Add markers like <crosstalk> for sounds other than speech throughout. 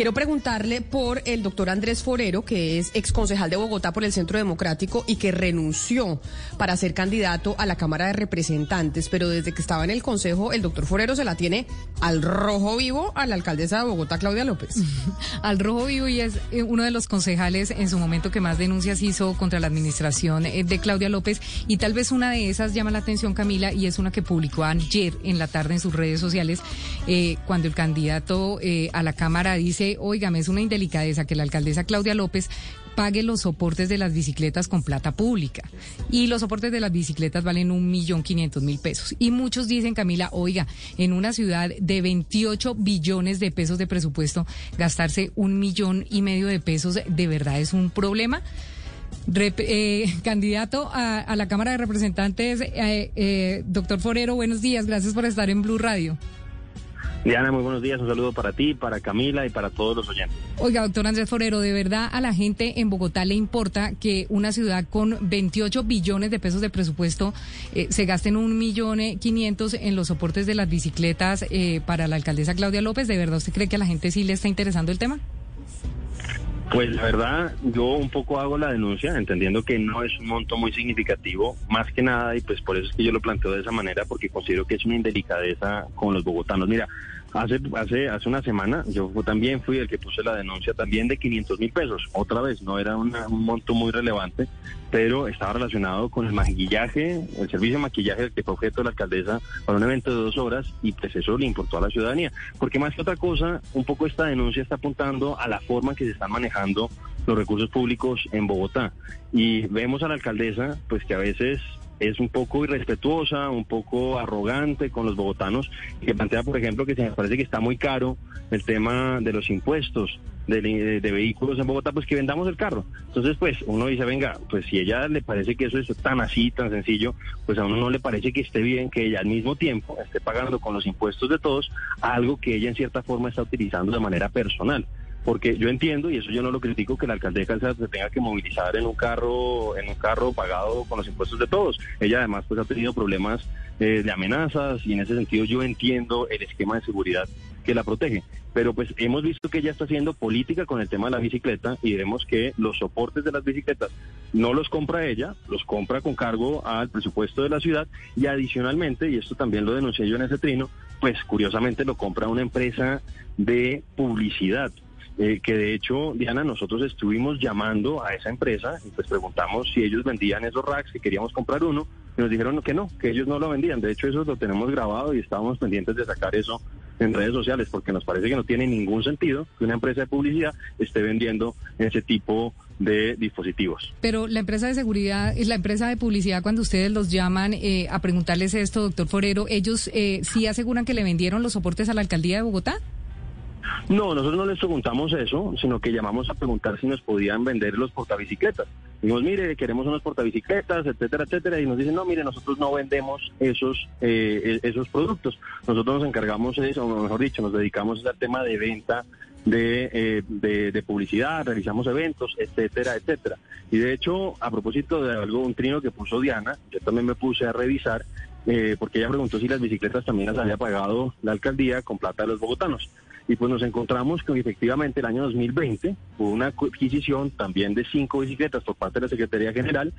quiero preguntarle por el doctor Andrés Forero, que es ex concejal de Bogotá por el Centro Democrático y que renunció para ser candidato a la Cámara de Representantes, pero desde que estaba en el Consejo, el doctor Forero se la tiene al rojo vivo a la alcaldesa de Bogotá, Claudia López. <laughs> al rojo vivo y es eh, uno de los concejales en su momento que más denuncias hizo contra la administración eh, de Claudia López y tal vez una de esas llama la atención Camila y es una que publicó ayer en la tarde en sus redes sociales eh, cuando el candidato a la Cámara dice, oígame, es una indelicadeza que la alcaldesa Claudia López pague los soportes de las bicicletas con plata pública. Y los soportes de las bicicletas valen un millón quinientos mil pesos. Y muchos dicen, Camila, oiga, en una ciudad de 28 billones de pesos de presupuesto, gastarse un millón y medio de pesos de verdad es un problema. Eh, candidato a, la Cámara de Representantes, eh, eh, doctor Forero, buenos días, gracias por estar en Blue Radio. Diana, muy buenos días. Un saludo para ti, para Camila y para todos los oyentes. Oiga, doctor Andrés Forero, ¿de verdad a la gente en Bogotá le importa que una ciudad con 28 billones de pesos de presupuesto eh, se gasten un millón quinientos en los soportes de las bicicletas eh, para la alcaldesa Claudia López? ¿De verdad usted cree que a la gente sí le está interesando el tema? Pues la verdad, yo un poco hago la denuncia, entendiendo que no es un monto muy significativo, más que nada, y pues por eso es que yo lo planteo de esa manera, porque considero que es una indelicadeza con los bogotanos. Mira, Hace, hace, hace una semana yo también fui el que puse la denuncia también de 500 mil pesos. Otra vez, no era un monto muy relevante, pero estaba relacionado con el maquillaje, el servicio de maquillaje que fue objeto de la alcaldesa para un evento de dos horas y pues eso le importó a la ciudadanía. Porque más que otra cosa, un poco esta denuncia está apuntando a la forma que se están manejando los recursos públicos en Bogotá. Y vemos a la alcaldesa pues que a veces es un poco irrespetuosa, un poco arrogante con los bogotanos, que plantea, por ejemplo, que se me parece que está muy caro el tema de los impuestos de, vehículos en Bogotá, pues que vendamos el carro. Entonces, pues uno dice, venga, pues si ella le parece que eso es tan así, tan sencillo, pues a uno no le parece que esté bien que ella al mismo tiempo esté pagando con los impuestos de todos algo que ella en cierta forma está utilizando de manera personal porque yo entiendo y eso yo no lo critico que la alcaldesa se tenga que movilizar en un carro en un carro pagado con los impuestos de todos ella además pues ha tenido problemas eh, de amenazas y en ese sentido yo entiendo el esquema de seguridad que la protege pero pues hemos visto que ella está haciendo política con el tema de la bicicleta y vemos que los soportes de las bicicletas no los compra ella, los compra con cargo al presupuesto de la ciudad y adicionalmente, y esto también lo denuncié yo en ese trino, pues curiosamente lo compra una empresa de publicidad. Eh, que de hecho, Diana, nosotros estuvimos llamando a esa empresa y pues preguntamos si ellos vendían esos racks, que queríamos comprar uno, y nos dijeron que no, que ellos no lo vendían. De hecho, eso lo tenemos grabado y estábamos pendientes de sacar eso en redes sociales, porque nos parece que no tiene ningún sentido que una empresa de publicidad esté vendiendo ese tipo de dispositivos. Pero la empresa de seguridad, la empresa de publicidad, cuando ustedes los llaman eh, a preguntarles esto, doctor Forero, ¿ellos eh, sí aseguran que le vendieron los soportes a la alcaldía de Bogotá? No, nosotros no les preguntamos eso, sino que llamamos a preguntar si nos podían vender los portabicicletas. Dijimos, mire, queremos unos portabicicletas, etcétera, etcétera, y nos dicen, no, mire, nosotros no vendemos esos eh, e-, esos productos. Nosotros nos encargamos de eso, o mejor dicho, nos dedicamos al tema de venta eh, de, de, publicidad, realizamos eventos, etcétera, etcétera. Y de hecho, a propósito de algo, un trino que puso Diana, yo también me puse a revisar, eh, porque ella preguntó si las bicicletas también las había pagado la alcaldía con plata de los bogotanos. Y pues nos encontramos que efectivamente el año 2020 hubo una adquisición también de cinco bicicletas por parte de la Secretaría General,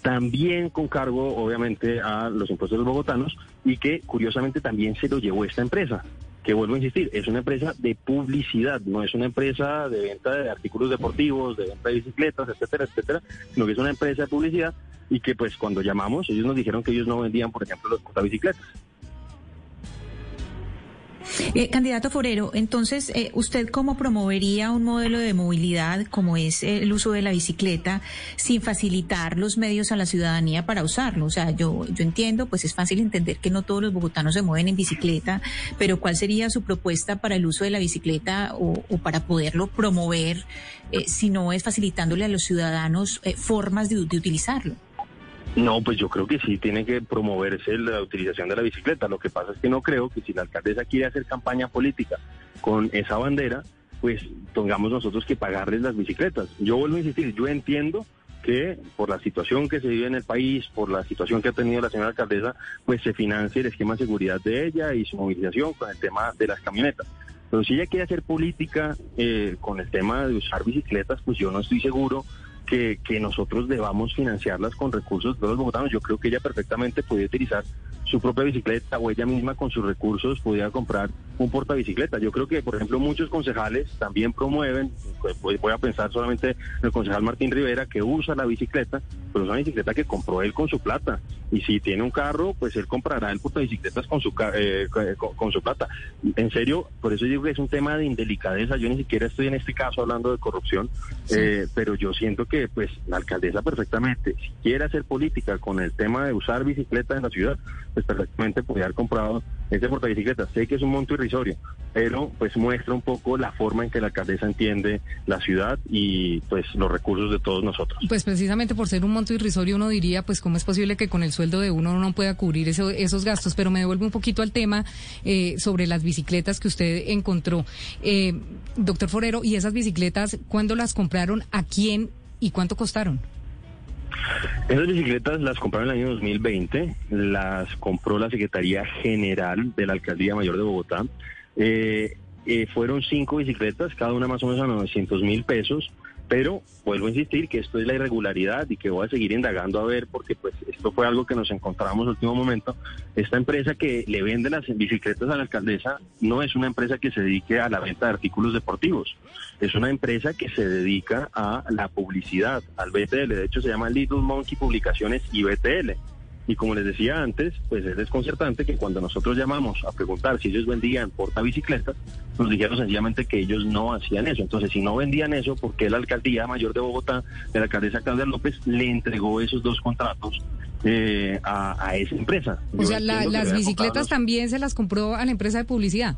también con cargo obviamente a los impuestos de los bogotanos y que curiosamente también se lo llevó esta empresa que vuelvo a insistir, es una empresa de publicidad, no es una empresa de venta de artículos deportivos, de venta de bicicletas, etcétera, etcétera, sino que es una empresa de publicidad y que pues cuando llamamos ellos nos dijeron que ellos no vendían, por ejemplo, los bicicletas. Eh, candidato Forero, entonces, eh, ¿usted cómo promovería un modelo de movilidad como es el uso de la bicicleta sin facilitar los medios a la ciudadanía para usarlo? O sea, yo, yo entiendo, pues es fácil entender que no todos los bogotanos se mueven en bicicleta, pero ¿cuál sería su propuesta para el uso de la bicicleta o, para poderlo promover eh, si no es facilitándole a los ciudadanos formas de utilizarlo? No, pues yo creo que sí tiene que promoverse la utilización de la bicicleta. Lo que pasa es que no creo que si la alcaldesa quiere hacer campaña política con esa bandera, pues tengamos nosotros que pagarles las bicicletas. Yo vuelvo a insistir, yo entiendo que por la situación que se vive en el país, por la situación que ha tenido la señora alcaldesa, pues se financie el esquema de seguridad de ella y su movilización con el tema de las camionetas. Pero si ella quiere hacer política eh, con el tema de usar bicicletas, pues yo no estoy seguro que, que nosotros debamos financiarlas con recursos de los bogotanos. Yo creo que ella perfectamente puede utilizar su propia bicicleta o ella misma con sus recursos pudiera comprar un portabicicleta. Yo creo que, por ejemplo, muchos concejales también promueven, pues, voy a pensar solamente en el concejal Martín Rivera, que usa la bicicleta, pero es una bicicleta que compró él con su plata. Y si tiene un carro, pues él comprará el portabicicletas con su, eh, con, su plata. En serio, por eso digo que es un tema de indelicadeza. Yo ni siquiera estoy en este caso hablando de corrupción, eh, pero yo siento que pues la alcaldesa perfectamente, si quiere hacer política con el tema de usar bicicleta en la ciudad, pues perfectamente podría haber comprado ese portabicicleta. Sé que es un monto irrisorio, pero pues muestra un poco la forma en que la alcaldesa entiende la ciudad y pues los recursos de todos nosotros. Pues precisamente por ser un monto irrisorio uno diría pues cómo es posible que con el sueldo de uno no pueda cubrir esos gastos, pero me devuelve un poquito al tema eh, sobre las bicicletas que usted encontró. Eh, doctor Forero, ¿y esas bicicletas cuándo las compraron? ¿A quién y cuánto costaron? Esas bicicletas las compraron en el año 2020, las compró la Secretaría General de la Alcaldía Mayor de Bogotá. Eh, eh, fueron cinco bicicletas, cada una más o menos a 900 mil pesos. Pero vuelvo a insistir que esto es la irregularidad y que voy a seguir indagando a ver porque pues esto fue algo que nos encontramos en último momento. Esta empresa que le vende las bicicletas a la alcaldesa no es una empresa que se dedique a la venta de artículos deportivos. Es una empresa que se dedica a la publicidad, al BTL. De hecho se llama Little Monkey Publicaciones y BTL. Y como les decía antes, pues es desconcertante que cuando nosotros llamamos a preguntar si ellos vendían portabicicletas, nos dijeron sencillamente que ellos no hacían eso. Entonces, si no vendían eso, ¿por qué la alcaldía mayor de Bogotá, de la alcaldesa Claudia López, le entregó esos dos contratos eh, a, esa empresa? O sea, las bicicletas también se las compró a la empresa de publicidad.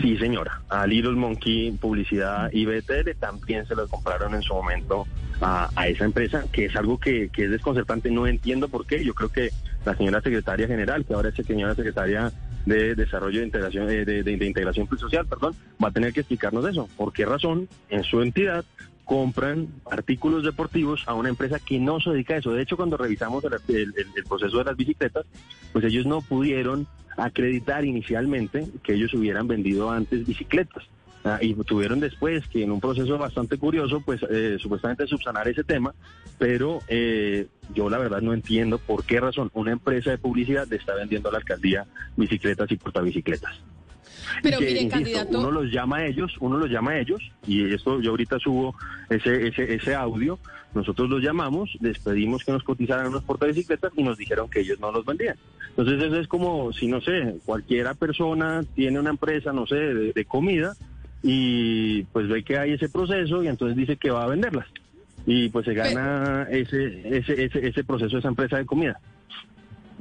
Sí, señora. A Little Monkey Publicidad y BTL también se las compraron en su momento a, esa empresa, que es algo que, es desconcertante. No entiendo por qué. Yo creo que la señora secretaria general, que ahora es señora secretaria de Desarrollo de Integración, de, de, Integración Social, perdón, va a tener que explicarnos eso. ¿Por qué razón en su entidad compran artículos deportivos a una empresa que no se dedica a eso. De hecho, cuando revisamos el, proceso de las bicicletas, pues ellos no pudieron acreditar inicialmente que ellos hubieran vendido antes bicicletas. Ah, y tuvieron después que en un proceso bastante curioso, pues eh, supuestamente subsanar ese tema, pero eh, yo la verdad no entiendo por qué razón una empresa de publicidad le está vendiendo a la alcaldía bicicletas y portabicicletas. Pero mire, candidato. Uno los llama a ellos, uno los llama a ellos, y esto yo ahorita subo ese, ese, ese audio. Nosotros los llamamos, les pedimos que nos cotizaran unos portabicicletas y nos dijeron que ellos no los vendían. Entonces, eso es como si, no sé, cualquiera persona tiene una empresa, no sé, de comida y pues ve que hay ese proceso y entonces dice que va a venderlas. Y pues se gana ese, ese, ese, ese proceso de esa empresa de comida.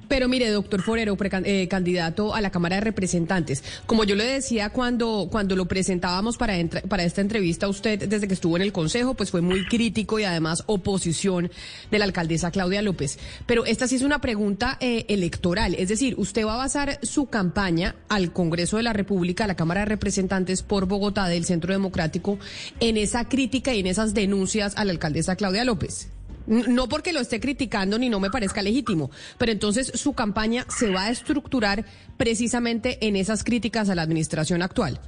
Pero mire, doctor Forero, eh, candidato a la Cámara de Representantes, como yo le decía cuando, cuando lo presentábamos para, para esta entrevista, usted desde que estuvo en el Consejo, pues fue muy crítico y además oposición de la alcaldesa Claudia López. Pero esta sí es una pregunta eh, electoral, es decir, usted va a basar su campaña al Congreso de la República, a la Cámara de Representantes por Bogotá del Centro Democrático, en esa crítica y en esas denuncias a la alcaldesa Claudia López. No porque lo esté criticando ni no me parezca legítimo, pero entonces su campaña se va a estructurar precisamente en esas críticas a la administración actual.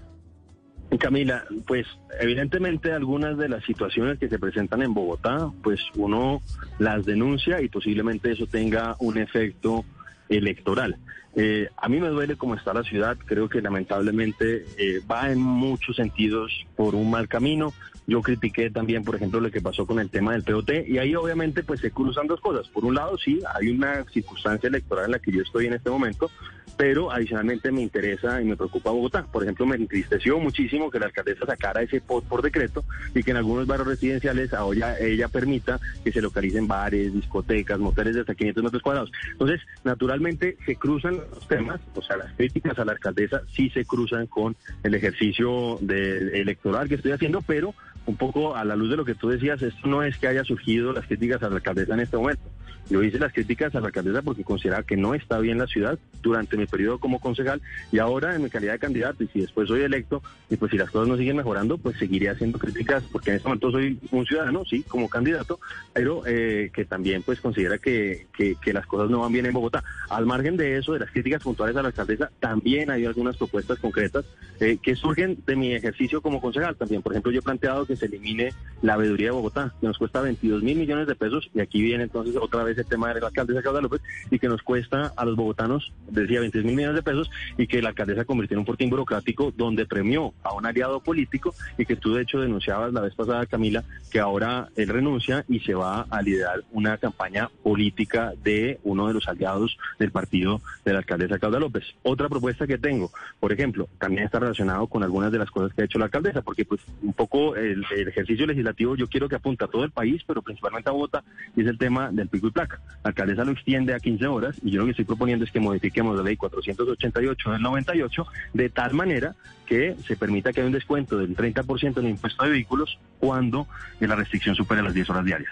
Camila, pues evidentemente algunas de las situaciones que se presentan en Bogotá, pues uno las denuncia y posiblemente eso tenga un efecto electoral. Eh, a mí me duele cómo está la ciudad, creo que lamentablemente eh, va en muchos sentidos por un mal camino. Yo critiqué también, por ejemplo, lo que pasó con el tema del POT y ahí obviamente pues se cruzan dos cosas. Por un lado, sí, hay una circunstancia electoral en la que yo estoy en este momento, pero adicionalmente me interesa y me preocupa Bogotá. Por ejemplo, me entristeció muchísimo que la alcaldesa sacara ese POT por decreto y que en algunos barrios residenciales ahora ella permita que se localicen bares, discotecas, moteles de hasta 500 metros cuadrados. Entonces, naturalmente se cruzan los temas, o sea, las críticas a la alcaldesa sí se cruzan con el ejercicio de, electoral que estoy haciendo, pero un poco a la luz de lo que tú decías, esto no es que haya surgido las críticas a la alcaldesa en este momento. Yo hice las críticas a la alcaldesa porque consideraba que no está bien la ciudad durante mi periodo como concejal y ahora en mi calidad de candidato y si después soy electo y pues si las cosas no siguen mejorando, pues seguiré haciendo críticas porque en este momento soy un ciudadano, sí, como candidato, pero eh, que también pues considera que, que, las cosas no van bien en Bogotá. Al margen de eso, de las críticas puntuales a la alcaldesa, también hay algunas propuestas concretas eh, que surgen de mi ejercicio como concejal también. Por ejemplo, yo he planteado que se elimine la veeduría de Bogotá, que nos cuesta 22 mil millones de pesos y aquí viene entonces otra vez el tema de la alcaldesa Claudia López y que nos cuesta a los bogotanos, decía, 23 mil millones de pesos y que la alcaldesa convirtió en un fortín burocrático donde premió a un aliado político y que tú de hecho denunciabas la vez pasada, Camila, que ahora él renuncia y se va a liderar una campaña política de uno de los aliados del partido de la alcaldesa Claudia López. Otra propuesta que tengo, por ejemplo, también está relacionado con algunas de las cosas que ha hecho la alcaldesa, porque pues un poco el, ejercicio legislativo yo quiero que apunta a todo el país, pero principalmente a Bogotá, y es el tema del pico y placa. La alcaldesa lo extiende a 15 horas y yo lo que estoy proponiendo es que modifiquemos la ley 488 del 98 de tal manera que se permita que haya un descuento del 30% en el impuesto de vehículos cuando la restricción supere las 10 horas diarias.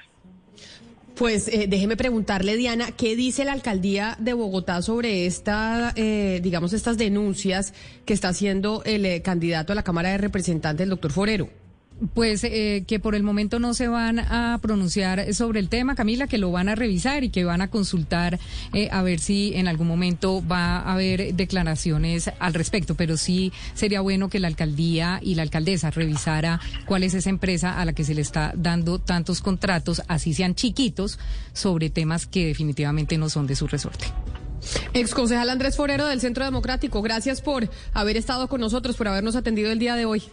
Pues eh, déjeme preguntarle, Diana, ¿qué dice la alcaldía de Bogotá sobre esta, eh, digamos, estas denuncias que está haciendo el eh, candidato a la Cámara de Representantes, el doctor Forero? Pues eh, que por el momento no se van a pronunciar sobre el tema, Camila, que lo van a revisar y que van a consultar eh, a ver si en algún momento va a haber declaraciones al respecto. Pero sí sería bueno que la alcaldía y la alcaldesa revisara cuál es esa empresa a la que se le está dando tantos contratos, así sean chiquitos, sobre temas que definitivamente no son de su resorte. Ex concejal Andrés Forero del Centro Democrático, gracias por haber estado con nosotros, por habernos atendido el día de hoy.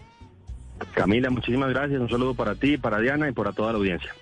Camila, muchísimas gracias. Un saludo para ti, para Diana y para toda la audiencia.